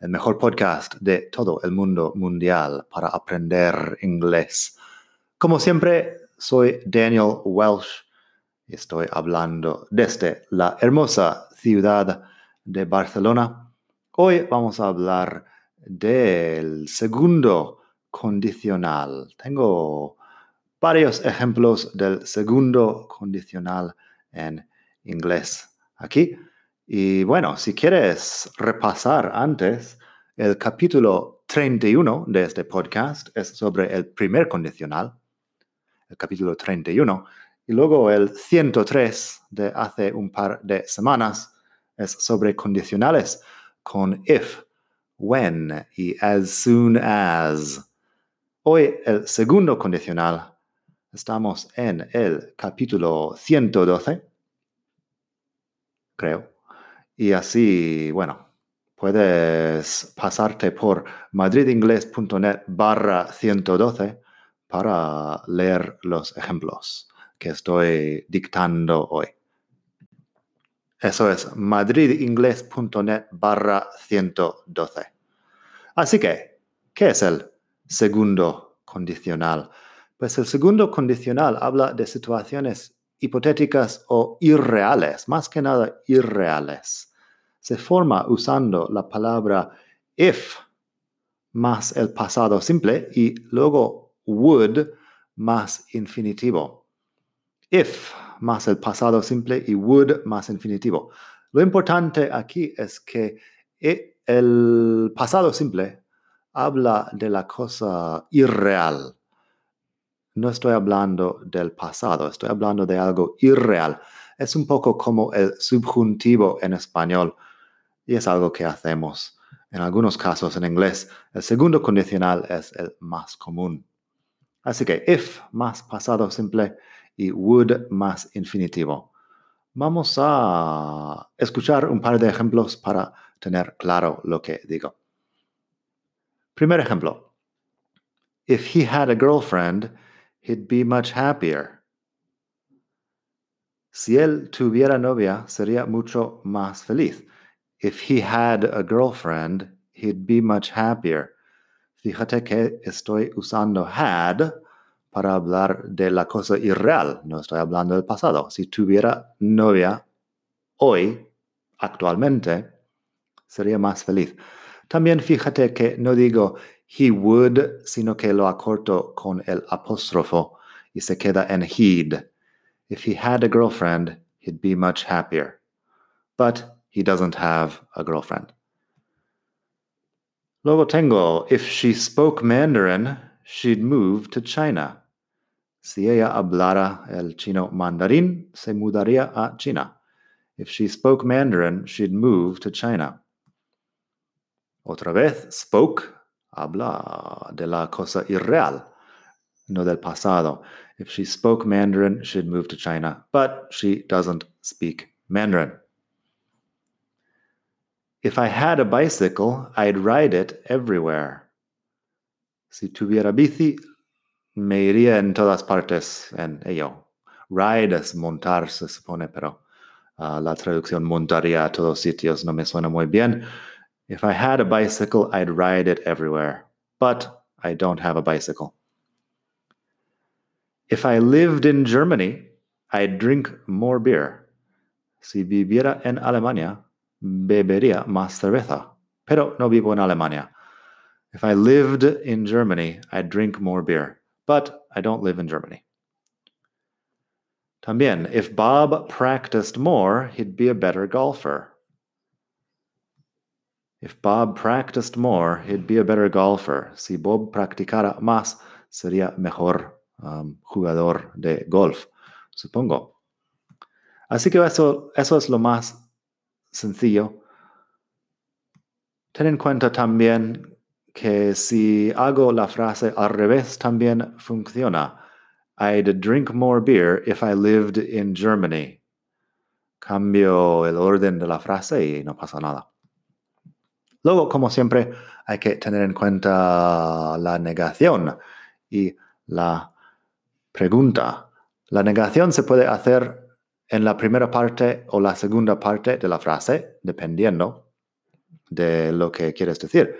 el mejor podcast de todo el mundo mundial para aprender inglés. Como siempre, soy Daniel Welsh y estoy hablando desde la hermosa ciudad de Barcelona. Hoy vamos a hablar del segundo condicional. Tengo varios ejemplos del segundo condicional en inglés aquí. Y bueno, si quieres repasar antes, el capítulo 31 de este podcast es sobre el primer condicional, el capítulo 31, y luego el 103 de hace un par de semanas es sobre condicionales con if, when y as soon as. Hoy el segundo condicional, estamos en el capítulo 112, creo. Y así, bueno, puedes pasarte por madridingles.net barra 112 para leer los ejemplos que estoy dictando hoy. Eso es madridingles.net barra 112. Así que, ¿qué es el segundo condicional? Pues el segundo condicional habla de situaciones hipotéticas o irreales, más que nada irreales se forma usando la palabra if más el pasado simple y luego would más infinitivo. If más el pasado simple y would más infinitivo. Lo importante aquí es que e, el pasado simple habla de la cosa irreal. No estoy hablando del pasado, estoy hablando de algo irreal. Es un poco como el subjuntivo en español y es algo que hacemos. En algunos casos en inglés, el segundo condicional es el más común. Así que if más pasado simple y would más infinitivo. Vamos a escuchar un par de ejemplos para tener claro lo que digo. Primer ejemplo. If he had a girlfriend, he'd be much happier. Si él tuviera novia, sería mucho más feliz. If he had a girlfriend, he'd be much happier. Fíjate que estoy usando had para hablar de la cosa irreal, no estoy hablando del pasado. Si tuviera novia hoy, actualmente, sería más feliz. También fíjate que no digo he would, sino que lo acorto con el apóstrofo y se queda en he'd. If he had a girlfriend, he'd be much happier. But he doesn't have a girlfriend. Luego tengo, if she spoke Mandarin, she'd move to China. Si ella hablara el chino mandarín, se mudaría a China. If she spoke Mandarin, she'd move to China. Otra vez, spoke, habla de la cosa irreal, no del pasado. If she spoke Mandarin, she'd move to China, but she doesn't speak Mandarin. If I had a bicycle, I'd ride it everywhere. Si tuviera bici, me iría en todas partes en ello. Ride es montar, se supone, pero uh, la traducción montaría a todos sitios no me suena muy bien. If I had a bicycle, I'd ride it everywhere. But I don't have a bicycle. If I lived in Germany, I'd drink more beer. Si viviera en Alemania, bebería más cerveza, pero no vivo en Alemania. If I lived in Germany, I'd drink more beer, but I don't live in Germany. También, if Bob practiced more, he'd be a better golfer. If Bob practiced more, he'd be a better golfer. Si Bob practicara más, sería mejor um, jugador de golf, supongo. Así que eso, eso es lo más sencillo. Ten en cuenta también que si hago la frase al revés también funciona. I'd drink more beer if I lived in Germany. Cambio el orden de la frase y no pasa nada. Luego, como siempre, hay que tener en cuenta la negación y la pregunta. La negación se puede hacer en la primera parte o la segunda parte de la frase, dependiendo de lo que quieres decir.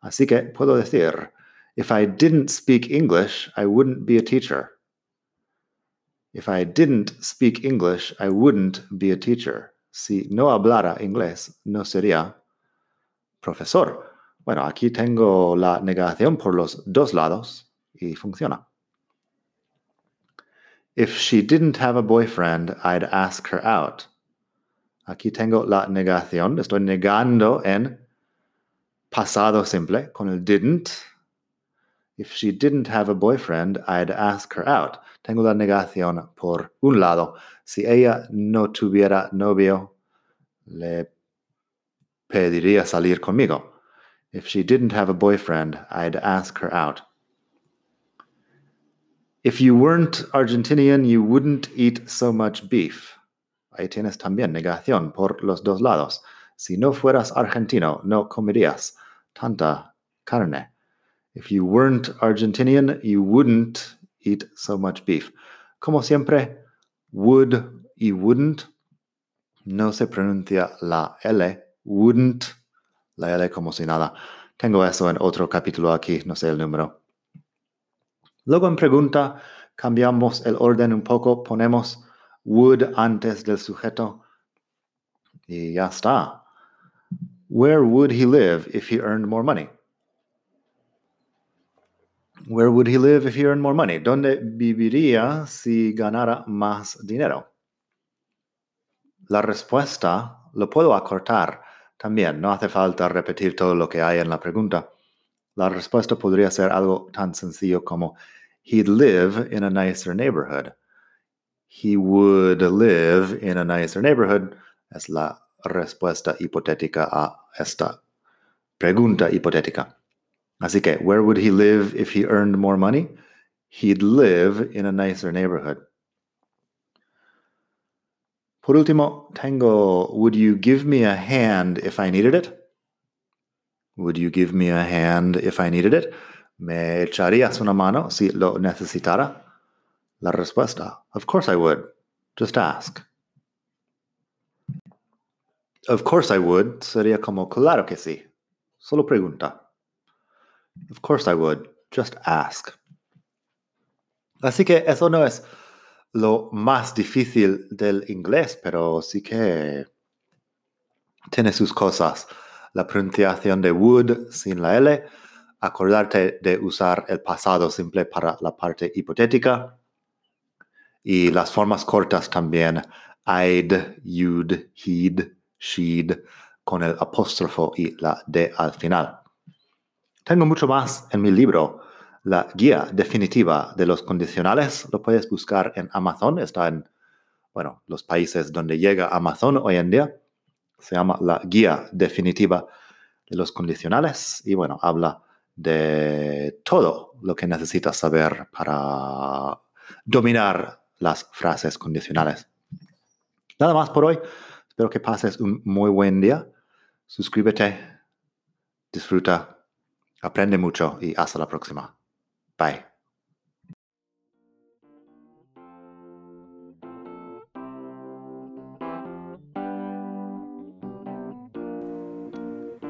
Así que puedo decir, if I didn't speak English, I wouldn't be a teacher. If I didn't speak English, I wouldn't be a teacher. Si no hablara inglés, no sería profesor. Bueno, aquí tengo la negación por los dos lados y funciona. If she didn't have a boyfriend, I'd ask her out. Aquí tengo la negación. Estoy negando en pasado simple con el didn't. If she didn't have a boyfriend, I'd ask her out. Tengo la negación por un lado. Si ella no tuviera novio, le pediría salir conmigo. If she didn't have a boyfriend, I'd ask her out. If you weren't Argentinian, you wouldn't eat so much beef. Ahí tienes también negación por los dos lados. Si no fueras argentino, no comerías tanta carne. If you weren't Argentinian, you wouldn't eat so much beef. Como siempre, would y wouldn't no se pronuncia la L, wouldn't, la L como si nada. Tengo eso en otro capítulo aquí, no sé el número. Luego en pregunta cambiamos el orden un poco, ponemos would antes del sujeto y ya está. Where would he live if he earned more money? Where would he live if he earned more money? ¿Dónde viviría si ganara más dinero? La respuesta lo puedo acortar también, no hace falta repetir todo lo que hay en la pregunta. La respuesta podría ser algo tan sencillo como he'd live in a nicer neighborhood. He would live in a nicer neighborhood es la respuesta hipotética a esta pregunta hipotética. Así que, where would he live if he earned more money? He'd live in a nicer neighborhood. Por último, tengo, would you give me a hand if I needed it? Would you give me a hand if I needed it? ¿Me echarías una mano si lo necesitara? La respuesta, of course I would. Just ask. Of course I would sería como claro que sí. Solo pregunta. Of course I would. Just ask. Así que eso no es lo más difícil del inglés, pero sí que tiene sus cosas. La pronunciación de would sin la L, acordarte de usar el pasado simple para la parte hipotética y las formas cortas también, I'd, you'd, he'd, she'd, con el apóstrofo y la D al final. Tengo mucho más en mi libro, la guía definitiva de los condicionales. Lo puedes buscar en Amazon, está en, bueno, los países donde llega Amazon hoy en día. Se llama la guía definitiva de los condicionales y bueno, habla de todo lo que necesitas saber para dominar las frases condicionales. Nada más por hoy. Espero que pases un muy buen día. Suscríbete, disfruta, aprende mucho y hasta la próxima. Bye.